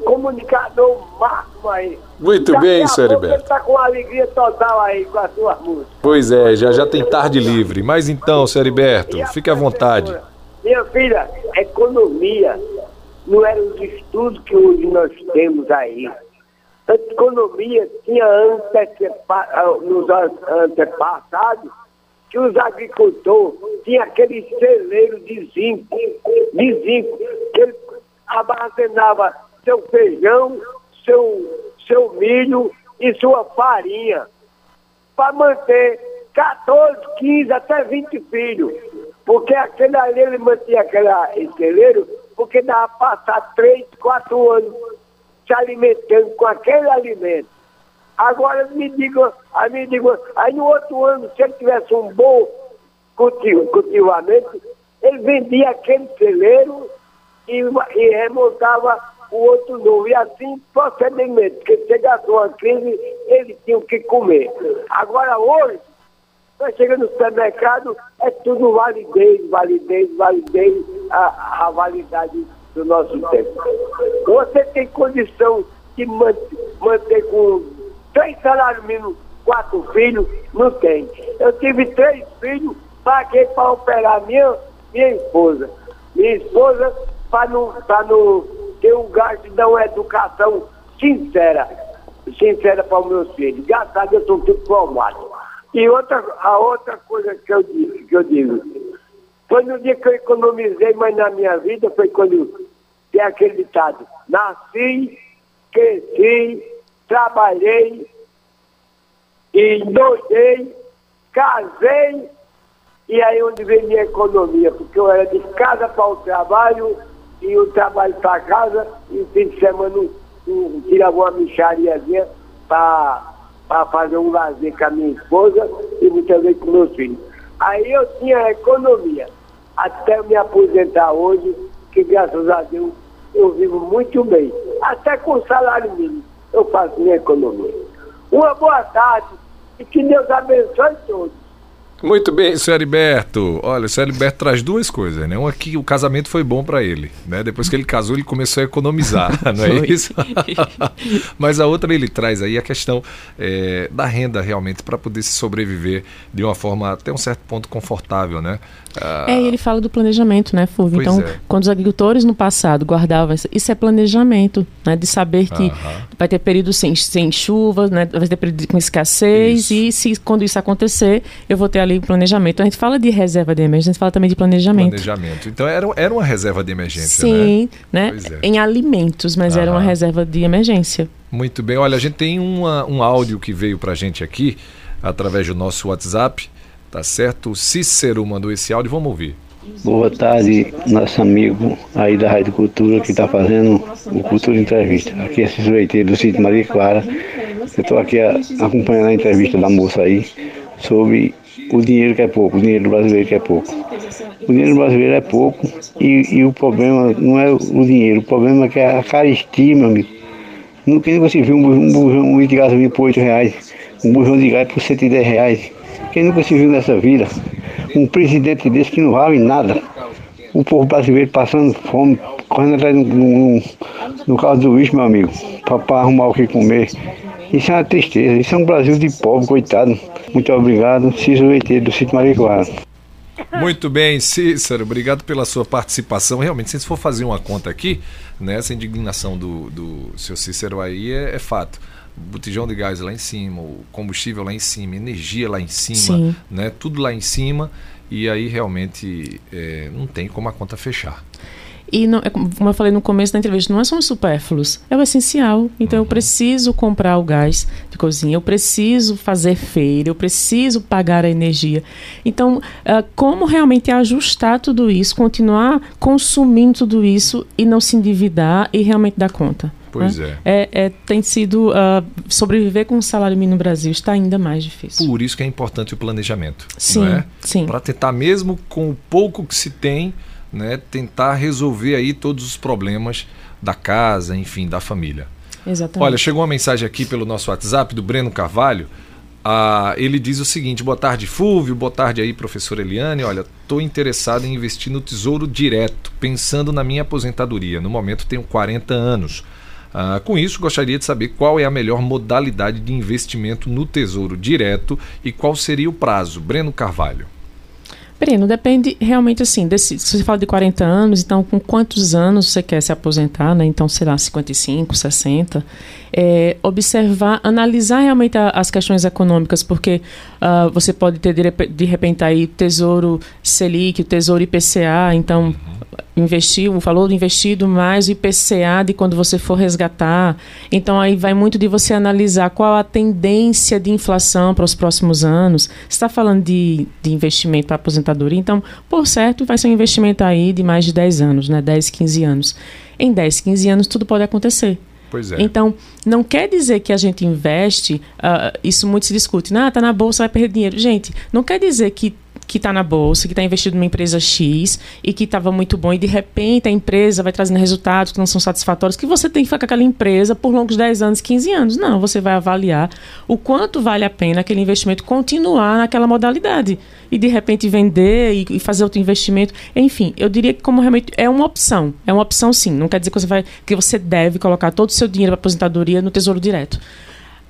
comunicador máximo aí. Muito Daqui bem, senhor Heriberto. Ele está com alegria total aí com as suas músicas. Pois é, já já tem tarde livre. Mas então, senhor Heriberto, fique à vontade. Minha filha, economia não era os estudos que hoje nós temos aí. A economia tinha ah, nos antepassados que os agricultores tinham aquele celeiro de zinco, de zinco, que ele armazenava seu feijão, seu, seu milho e sua farinha para manter 14, 15, até 20 filhos. Porque aquele ali ele mantinha aquele celeiro porque dava para passar 3, 4 anos se alimentando com aquele alimento. Agora me digam, aí me digam, aí no outro ano, se ele tivesse um bom cultivo, cultivamento, ele vendia aquele celeiro e, e remontava o outro novo. E assim procedimento, porque chegasse uma crise, ele tinha que comer. Agora hoje, nós chegamos no supermercado, é tudo validez, validez, validez, a, a validade do nosso tempo. Você tem condição de manter, manter com três salários mínimos, quatro filhos? Não tem. Eu tive três filhos, paguei para operar minha, minha esposa. Minha esposa para não, não ter um gasto de dar uma educação sincera, sincera para os meus filhos. A Deus, eu estou tudo formado. E outra, a outra coisa que eu, digo, que eu digo, foi no dia que eu economizei mais na minha vida, foi quando tem aquele ditado, nasci, cresci, trabalhei, e doidei, casei, e aí onde vem minha economia, porque eu era de casa para o trabalho, e o trabalho para casa, e o fim de semana um, tirava uma michariazinha para fazer um lazer com a minha esposa e muitas vezes com meus filhos. Aí eu tinha economia, até me aposentar hoje, que graças a Deus eu vivo muito bem. Até com salário mínimo eu faço minha economia. Uma boa tarde e que Deus abençoe todos. Muito bem, senhor Heriberto. Olha, o senhor Heriberto traz duas coisas, né? Uma que o casamento foi bom para ele, né? Depois que ele casou, ele começou a economizar, [LAUGHS] não é isso? [LAUGHS] Mas a outra ele traz aí a questão é, da renda realmente para poder se sobreviver de uma forma até um certo ponto confortável, né? Ah, é, ele fala do planejamento, né, Fulvio? Então, é. quando os agricultores no passado guardavam isso, isso é planejamento, né? De saber que -huh. vai ter período sem, sem chuva, né? Vai ter período com escassez isso. e se quando isso acontecer, eu vou ter ali planejamento. A gente fala de reserva de emergência, a gente fala também de planejamento. Planejamento. Então era, era uma reserva de emergência, Sim, né? né? É. Em alimentos, mas era uma reserva de emergência. Muito bem. Olha, a gente tem uma, um áudio que veio para a gente aqui, através do nosso WhatsApp, tá certo? O Cícero mandou esse áudio, vamos ouvir. Boa tarde, nosso amigo aí da Rádio Cultura que está fazendo o Cultura Entrevista. Aqui é Cícero Leiteiro do sítio Maria Clara. Eu estou aqui a, acompanhando a entrevista da moça aí sobre o dinheiro que é pouco, o dinheiro brasileiro que é pouco. O dinheiro brasileiro é pouco e, e o problema não é o dinheiro, o problema é que é a caristia, meu amigo. Nunca você viu um, um bujão de gasolina por 8 reais, um bujão de gás por 110 reais. Quem nunca se viu nessa vida? Um presidente desse que não vale nada. O povo brasileiro passando fome, correndo atrás no, no, no carro do bicho, meu amigo, para arrumar o que comer. Isso é uma tristeza, isso é um Brasil de pobre, coitado. Muito obrigado, Cícero Leiteiro, do Sítio Maricoara. Muito bem, Cícero, obrigado pela sua participação. Realmente, se for fazer uma conta aqui, né, essa indignação do, do seu Cícero aí é, é fato. botijão de gás lá em cima, o combustível lá em cima, energia lá em cima, Sim. né? Tudo lá em cima e aí realmente é, não tem como a conta fechar. E não, é como eu falei no começo da entrevista, não é só os supérfluos, é o essencial. Então eu preciso comprar o gás de cozinha, eu preciso fazer feira, eu preciso pagar a energia. Então, ah, como realmente ajustar tudo isso, continuar consumindo tudo isso e não se endividar e realmente dar conta? Pois né? é. é, tem sido ah, sobreviver com o salário mínimo no Brasil está ainda mais difícil. Por isso que é importante o planejamento. Sim, é? sim. Para tentar, mesmo com o pouco que se tem, né, tentar resolver aí todos os problemas da casa, enfim, da família. Exatamente. Olha, chegou uma mensagem aqui pelo nosso WhatsApp do Breno Carvalho. Ah, ele diz o seguinte: boa tarde, Fúvio, boa tarde aí, professora Eliane. Olha, estou interessado em investir no Tesouro Direto, pensando na minha aposentadoria. No momento tenho 40 anos. Ah, com isso, gostaria de saber qual é a melhor modalidade de investimento no Tesouro Direto e qual seria o prazo. Breno Carvalho. Breno, depende realmente assim, desse, se você fala de 40 anos, então com quantos anos você quer se aposentar, né? Então, sei lá, 55, 60. É, observar, analisar realmente a- as questões econômicas, porque ah, você pode ter de, de repente aí Tesouro Selic, Tesouro IPCA, então investir, o valor investido mais o IPCA de quando você for resgatar. Então aí vai muito de você analisar qual a tendência de inflação para os próximos anos. Você está falando de, de investimento para aposentadoria, então, por certo, vai ser um investimento aí de mais de 10 anos, né? 10, 15 anos. Em 10, 15 anos tudo pode acontecer. Pois é. Então, não quer dizer que a gente investe, ah, isso muito se discute, ah, tá na bolsa, vai perder dinheiro. Gente, não quer dizer que que está na bolsa, que está investido numa empresa X e que estava muito bom e de repente a empresa vai trazendo resultados que não são satisfatórios, que você tem que ficar com aquela empresa por longos 10 anos, 15 anos. Não, você vai avaliar o quanto vale a pena aquele investimento continuar naquela modalidade e de repente vender e, fazer outro investimento. Enfim, eu diria que como realmente é uma opção, é uma opção sim. Não quer dizer que você vai que você deve colocar todo o seu dinheiro para aposentadoria no Tesouro Direto.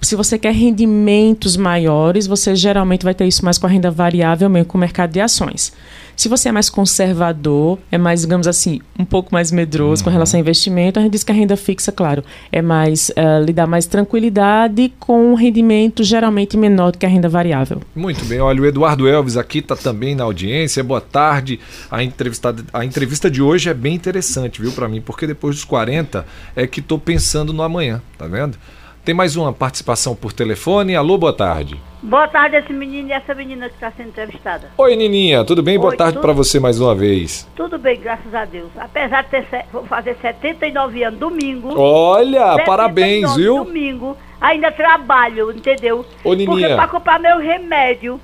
Se você quer rendimentos maiores, você geralmente vai ter isso mais com a renda variável, mesmo com o mercado de ações. Se você é mais conservador, é mais, digamos assim, um pouco mais medroso com relação ao investimento, a gente diz que a renda fixa, claro, é mais, eh, lhe dá mais tranquilidade com um rendimento geralmente menor do que a renda variável. Muito bem, olha, o Eduardo Elves aqui está também na audiência. Boa tarde. A entrevista, a entrevista de hoje é bem interessante, viu, para mim, porque depois dos 40 é que estou pensando no amanhã, tá vendo? Tem mais uma participação por telefone. Alô, boa tarde. Boa tarde, esse menino e essa menina que está sendo entrevistada. Oi, Nininha, tudo bem? boa Oi, tarde tudo- para você mais uma vez. Tudo bem, graças a Deus. Apesar de ter, vou fazer 79 anos domingo. Olha, 79 parabéns, viu? Domingo, ainda trabalho, entendeu? Ô, Nininha. Porque para comprar meu remédio,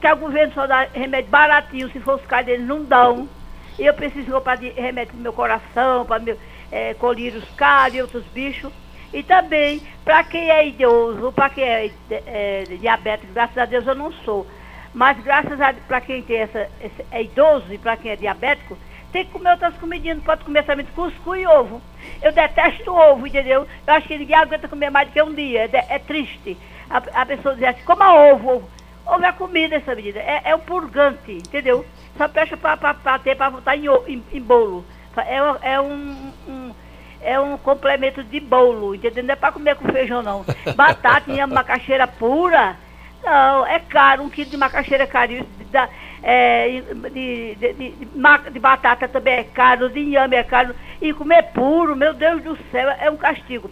que o governo só dá remédio baratinho, se for os caras deles não dão. E eu preciso comprar de remédio pro meu coração, para meu é, colírios caros e outros bichos. E também, para quem é idoso, para quem é, é, diabético, graças a Deus eu não sou. Mas graças a para quem tem essa, esse- é idoso e para quem é diabético, tem que comer outras comidinhas, não pode comer somente cuscuz e ovo. Eu detesto ovo, entendeu? Eu acho que ninguém aguenta comer mais do que um dia. É, é triste. A, a pessoa diz assim, coma ovo, ovo. É comida essa medida. É, é um purgante, entendeu? Só presta para ter, para botar em, em, em bolo. É, é um- um é um complemento de bolo, entendeu? Não é para comer com feijão, não. [LAUGHS] Batata em macaxeira pura, não, é caro. Um quilo de macaxeira é caro. Da- é, de, de, de- de de batata também é caro, de inhame é caro. E comer puro, meu Deus do céu, é um castigo.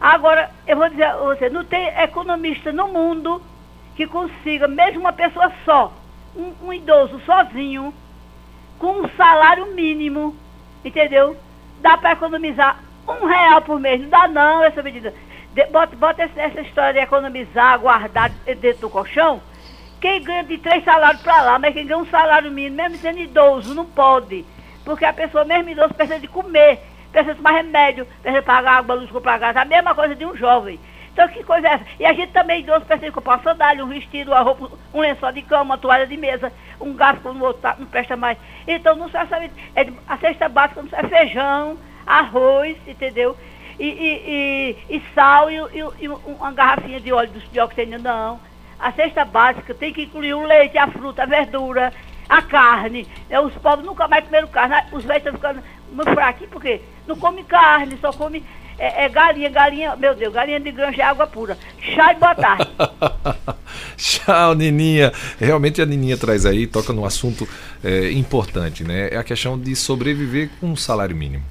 Agora, eu vou dizer a você, não tem economista no mundo que consiga, mesmo uma pessoa só, um, um idoso sozinho, com um salário mínimo, entendeu? Dá para economizar um real por mês. Não dá não essa medida. De- bota bota essa história de economizar, guardar dentro do colchão. Quem ganha de três salários para lá, mas quem ganha um salário mínimo, mesmo sendo idoso, não pode. Porque a pessoa, mesmo idoso, precisa de comer, precisa tomar remédio, precisa pagar água, luz, comprar gás. A mesma coisa de um jovem. Então, que coisa é essa? E a gente também, idoso, precisa comprar sandália, um vestido, uma roupa, um lençol de cama, uma toalha de mesa, um garfo quando o outro não presta mais. Então, não se sabe, é a cesta básica não é feijão, arroz, entendeu? E, e, e, e sal e, e- uma garrafinha de óleo dos dioxina, não. A cesta básica tem que incluir o leite, a fruta, a verdura, a carne. É, os pobres nunca mais comeram carne. Os velhos estão ficando muito fraquinhos, porque não come carne, só come É, é galinha, galinha, meu Deus, galinha de granja é água pura. Chá e boa tarde. [LAUGHS] Tchau, Nininha. Realmente a Nininha traz aí, toca num assunto é, importante, né? É a questão de sobreviver com um salário mínimo.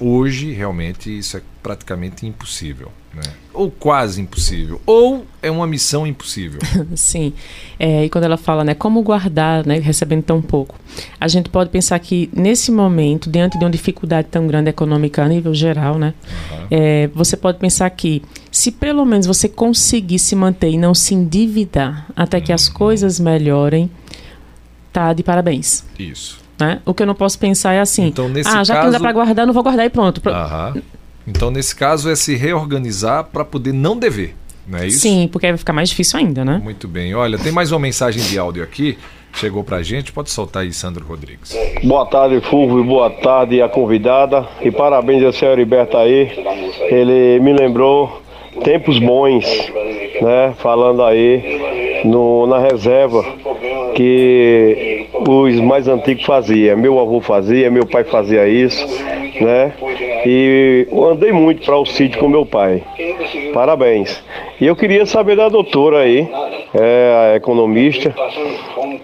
Hoje, realmente, isso é praticamente impossível. Né? Ou quase impossível. Ou é uma missão impossível. [LAUGHS] Sim. É, e quando ela fala, né, como guardar, né, recebendo tão pouco, a gente pode pensar que nesse momento, diante de uma dificuldade tão grande econômica a nível geral, né, uhum. é, você pode pensar que se pelo menos você conseguir se manter e não se endividar até uhum. que as uhum. coisas melhorem, tá de parabéns. Isso. Né? O que eu não posso pensar é assim, então, nesse ah, já caso... que não dá para guardar, não vou guardar e pronto. Aham. Então, nesse caso, é se reorganizar para poder não dever, não é isso? Sim, porque aí vai ficar mais difícil ainda, né? Muito bem. Olha, tem mais uma mensagem de áudio aqui. Chegou pra gente, pode soltar aí, Sandro Rodrigues. Boa tarde, Fulvio, boa tarde a convidada. E parabéns ao senhor Heriberto aí. Ele me lembrou tempos bons, né? Falando aí no, na reserva que os mais antigos faziam. Meu avô fazia, meu pai fazia isso, né? E andei muito para o sítio com meu pai. Parabéns. E eu queria saber da doutora aí, é, a economista,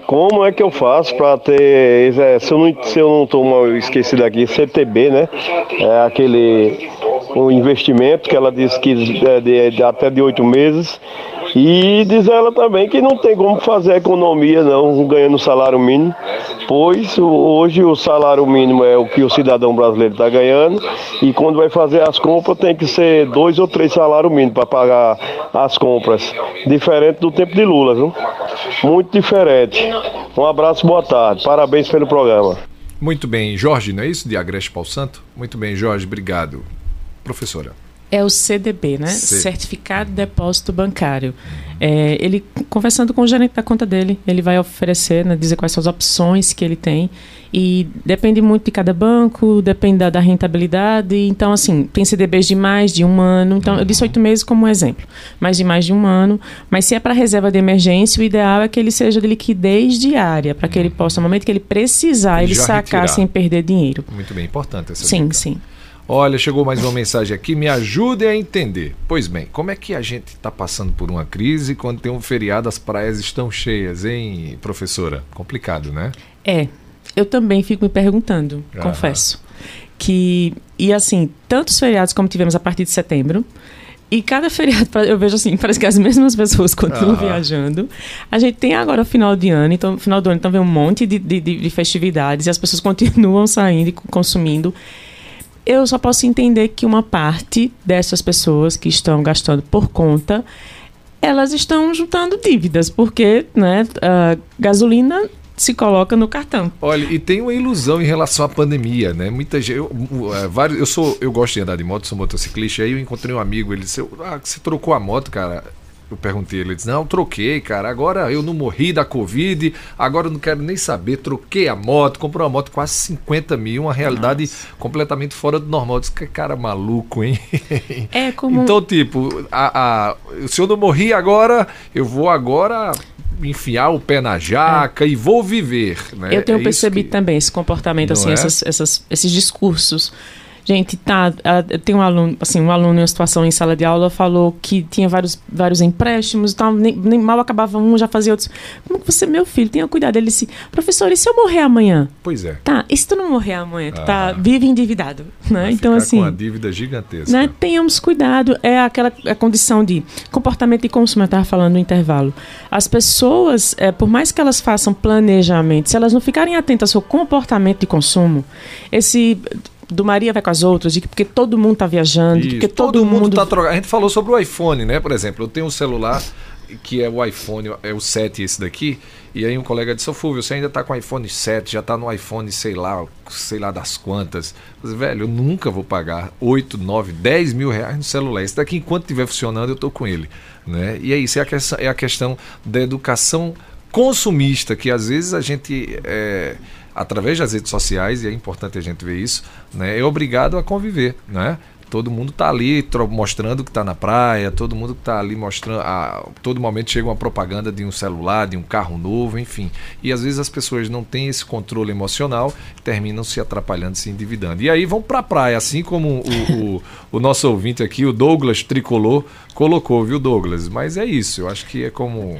como é que eu faço para ter, é, se eu não se eu não estou esquecido aqui, CTB, né? É aquele um investimento que ela disse que é de, de até de oito meses e diz ela também que não tem como fazer economia não ganhando salário mínimo, pois hoje o salário mínimo é o que o cidadão brasileiro está ganhando e quando vai fazer as compras tem que ser dois ou três salários mínimos para pagar as compras. Diferente do tempo de Lula, viu? Muito diferente. Um abraço, boa tarde. Parabéns pelo programa. Muito bem, Jorge, não é isso? De Agreste Paulo Santo? Muito bem, Jorge, obrigado. Professora. É o CDB, né? C... Certificado de Depósito Bancário. É, ele, conversando com o gerente da conta dele, ele vai oferecer, né, dizer quais são as opções que ele tem. E depende muito de cada banco, depende da, da rentabilidade. Então, assim, tem CDBs de mais de um ano. Então, eu disse oito meses como um exemplo. Mais de mais de um ano. Mas se é para reserva de emergência, o ideal é que ele seja de liquidez diária, para que ele possa, no momento que ele precisar, ele, ele sacar retirar. sem perder dinheiro. Muito bem, importante essa Sim, dica. sim. Olha, chegou mais uma mensagem aqui, me ajudem a entender. Pois bem, como é que a gente está passando por uma crise quando tem um feriado, as praias estão cheias, hein, professora? Complicado, né? É, eu também fico me perguntando, confesso. Que, e assim, tantos feriados como tivemos a partir de setembro, e cada feriado, [LAUGHS] eu vejo assim, parece que as mesmas pessoas continuam viajando. A gente tem agora o final de ano, então, final do ano, então vem um monte de, de, de festividades e as pessoas [LAUGHS] continuam saindo e consumindo eu só posso entender que uma parte dessas pessoas que estão gastando por conta, elas estão juntando dívidas, porque né, gasolina se coloca no cartão. Olha, e tem uma ilusão em relação à pandemia, né? Muita gente, eu, é, vários, eu sou, eu gosto de andar de moto, sou motociclista, aí eu encontrei um amigo, ele disse: "Ah, você trocou a moto, cara?" Eu perguntei, ele disse: Não, troquei, cara. Agora eu não morri da Covid, agora eu não quero nem saber. Troquei a moto, comprei uma moto quase 50 mil, uma realidade Nossa. completamente fora do normal. Eu disse: Que cara maluco, hein? É como. Então, tipo, a, a, se eu não morri agora, eu vou agora enfiar o pé na jaca é. e vou viver. Né? Eu tenho é percebido que... também esse comportamento, não assim, é? essas, essas, esses discursos Gente, tá, tem um aluno, assim, um aluno em uma situação em sala de aula falou que tinha vários, vários empréstimos e tal, nem, nem, mal acabava um, já fazia outros. Como que você, meu filho, tenha cuidado. Ele disse, professor, e se eu morrer amanhã? Pois é. Tá, e se tu não morrer amanhã? Tu tá ah, tá vive endividado, né? Então, assim... com uma dívida gigantesca. Né, tenhamos cuidado. É aquela a condição de comportamento de consumo, eu estava falando no intervalo. As pessoas, é, por mais que elas façam planejamento, se elas não ficarem atentas ao seu comportamento de consumo, esse do Maria vai com as outras, de que porque todo mundo está viajando, Isso, porque todo, todo mundo está trocando. A gente falou sobre o iPhone, né? Por exemplo, eu tenho um celular que é o iPhone, é o 7 esse daqui, e aí um colega disse, ô Fulvio, você ainda está com o iPhone 7, já está no iPhone, sei lá, sei lá das quantas. Mas, velho, eu nunca vou pagar 8, 9, 10 mil reais no celular. Esse daqui, enquanto estiver funcionando, eu estou com ele. Né? E é isso, é a, questão, é a questão da educação consumista, que às vezes a gente... É, através das redes sociais, e é importante a gente ver isso, né, é obrigado a conviver. Né? Todo mundo está ali mostrando que está na praia, todo mundo está ali mostrando. A todo momento chega uma propaganda de um celular, de um carro novo, enfim. E às vezes as pessoas não têm esse controle emocional, terminam se atrapalhando, se endividando. E aí vão para a praia, assim como o, o, o, nosso ouvinte aqui, o Douglas Tricolor, colocou, viu, Douglas? Mas é isso, eu acho que é como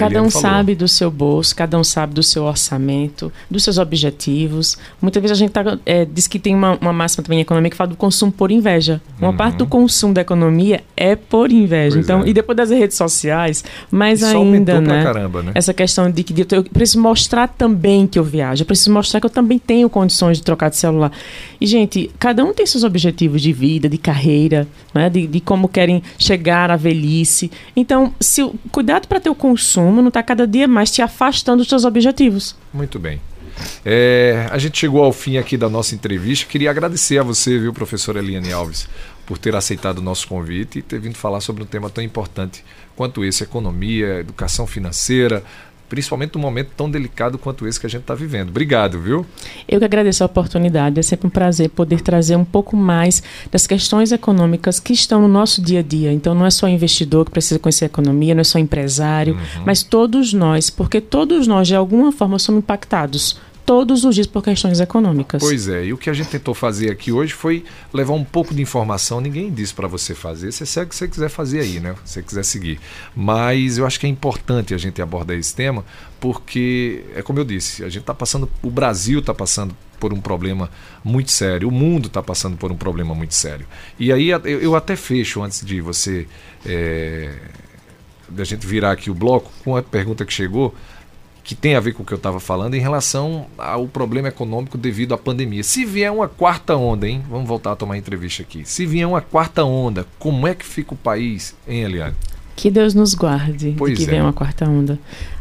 Cada um sabe do seu bolso, cada um sabe do seu orçamento, dos seus objetivos. Muitas vezes a gente tá, é, diz que tem uma, uma máxima também econômica que fala do consumo por inveja. Uma uhum. parte do consumo da economia é por inveja. Pois então, é. e depois das redes sociais, mais Isso ainda, né? Caramba, né? Essa questão de que eu preciso mostrar também que eu viajo, eu preciso mostrar que eu também tenho condições de trocar de celular. E, gente, cada um tem seus objetivos de vida, de carreira, né? de, de como querem chegar à velhice. Então, se cuidado para ter o consumo não está cada dia mais te afastando dos seus objetivos. Muito bem. É, a gente chegou ao fim aqui da nossa entrevista. Queria agradecer a você, viu, professora Eliane Alves, por ter aceitado o nosso convite e ter vindo falar sobre um tema tão importante quanto esse: economia, educação financeira, principalmente num momento tão delicado quanto esse que a gente está vivendo. Obrigado, viu? Eu que agradeço a oportunidade. É sempre um prazer poder trazer um pouco mais das questões econômicas que estão no nosso dia a dia. Então, não é só investidor que precisa conhecer a economia, não é só empresário, uhum. mas todos nós, porque todos nós, de alguma forma, somos impactados todos os dias por questões econômicas. Pois é, e o que a gente tentou fazer aqui hoje foi levar um pouco de informação. Ninguém disse para você fazer, você segue o que você quiser fazer aí, né? Se você quiser seguir. Mas eu acho que é importante a gente abordar esse tema, porque, é como eu disse, a gente está passando, o Brasil está passando por um problema muito sério, o mundo está passando por um problema muito sério. E aí eu até fecho antes de você. É, da gente virar aqui o bloco com a pergunta que chegou que tem a ver com o que eu estava falando em relação ao problema econômico devido à pandemia. Se vier uma quarta onda, hein? Vamos voltar a tomar entrevista aqui. Se vier uma quarta onda, como é que fica o país, hein, Eliane? Que Deus nos guarde pois de que é. venha uma quarta onda.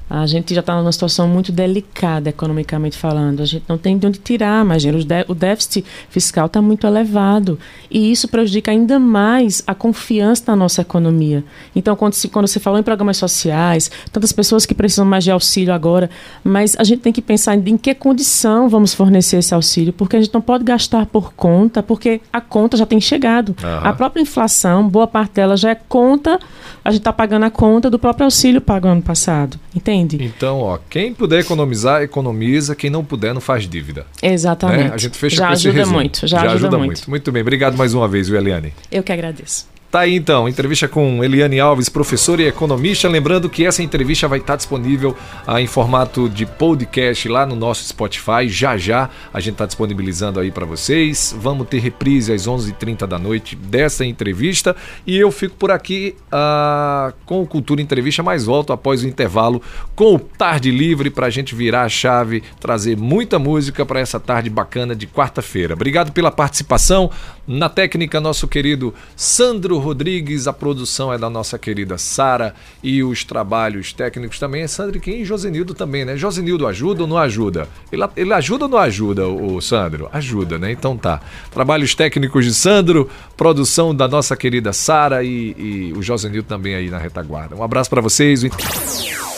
A gente já está numa situação muito delicada economicamente falando. A gente não tem de onde tirar mais dinheiro. O déficit fiscal está muito elevado. E isso prejudica ainda mais a confiança na nossa economia. Então, quando, se, quando você falou em programas sociais, tantas pessoas que precisam mais de auxílio agora, mas a gente tem que pensar em, em que condição vamos fornecer esse auxílio, porque a gente não pode gastar por conta, porque a conta já tem chegado. Uhum. A própria inflação, boa parte dela já é conta, a gente está pagando a conta do próprio auxílio pago ano passado. Entende? Então, ó, quem puder economizar, economiza. Quem não puder, não faz dívida. Exatamente. Né? A gente fecha já com ajuda esse muito, já, já ajuda, ajuda muito. muito. Muito bem. Obrigado mais uma vez, Eliane. Eu que agradeço. Tá aí então, entrevista com Eliane Alves, professora e economista. Lembrando que essa entrevista vai estar disponível ah, em formato de podcast lá no nosso Spotify. Já já a gente está disponibilizando aí para vocês. Vamos ter reprise às 11h30 da noite dessa entrevista. E eu fico por aqui ah, com o Cultura Entrevista, mas volto após o intervalo com o Tarde Livre para a gente virar a chave, trazer muita música para essa tarde bacana de quarta-feira. Obrigado pela participação. Na técnica, nosso querido Sandro Rodrigues, a produção é da nossa querida Sara e os trabalhos técnicos também é Sandro e Josenildo também, né? Josenildo ajuda ou não ajuda? Ele, ele ajuda ou não ajuda, o Sandro? Ajuda, né? Então tá. Trabalhos técnicos de Sandro, produção da nossa querida Sara e, e, o Josenildo também aí na retaguarda. Um abraço para vocês.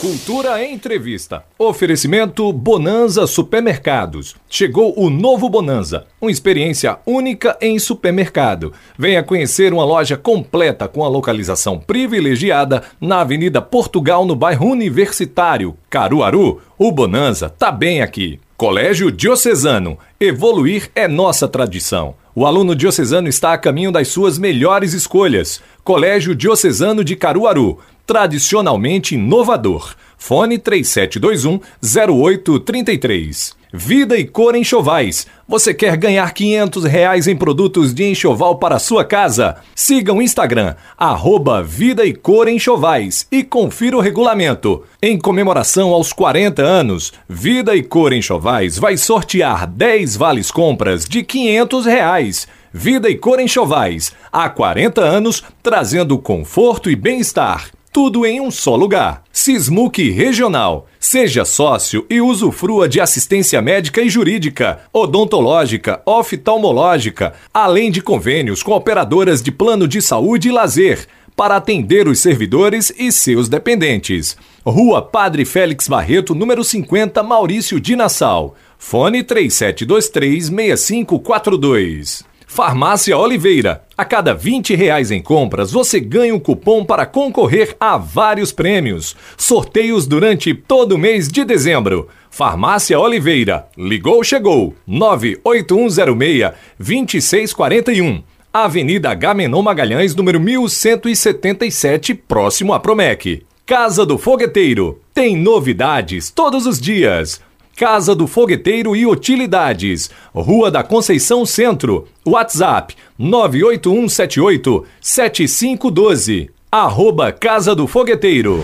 Cultura Entrevista. Oferecimento Bonanza Supermercados. Chegou o novo Bonanza, uma experiência única em supermercado. Venha conhecer uma loja completa com a localização privilegiada na Avenida Portugal, no bairro Universitário, Caruaru. O Bonanza tá bem aqui. Colégio Diocesano. Evoluir é nossa tradição. O aluno diocesano está a caminho das suas melhores escolhas. Colégio Diocesano de Caruaru tradicionalmente inovador. Fone 3721 0833. Vida e cor enxovais. Você quer ganhar 500 reais em produtos de enxoval para sua casa? Siga o Instagram, arroba Vida e Cor Enxovais e confira o regulamento. Em comemoração aos 40 anos, Vida e Cor Enxovais vai sortear 10 vales compras de 500 reais. Vida e Cor Enxovais, há 40 anos, trazendo conforto e bem-estar. Tudo em um só lugar. Sismuc Regional. Seja sócio e usufrua de assistência médica e jurídica, odontológica, oftalmológica, além de convênios com operadoras de plano de saúde e lazer, para atender os servidores e seus dependentes. Rua Padre Félix Barreto, número 50, Maurício de Nassau. Fone 3723 6542. Farmácia Oliveira. A cada 20 reais em compras, você ganha um cupom para concorrer a vários prêmios. Sorteios durante todo o mês de dezembro. Farmácia Oliveira. Ligou, chegou. 98106 2641. Avenida Gamenon Magalhães, número 1177, próximo a Promec. Casa do Fogueteiro. Tem novidades todos os dias. Casa do Fogueteiro e Utilidades. Rua da Conceição Centro. WhatsApp 98178 7512. Arroba Casa do Fogueteiro.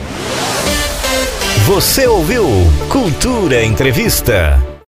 Você ouviu Cultura Entrevista.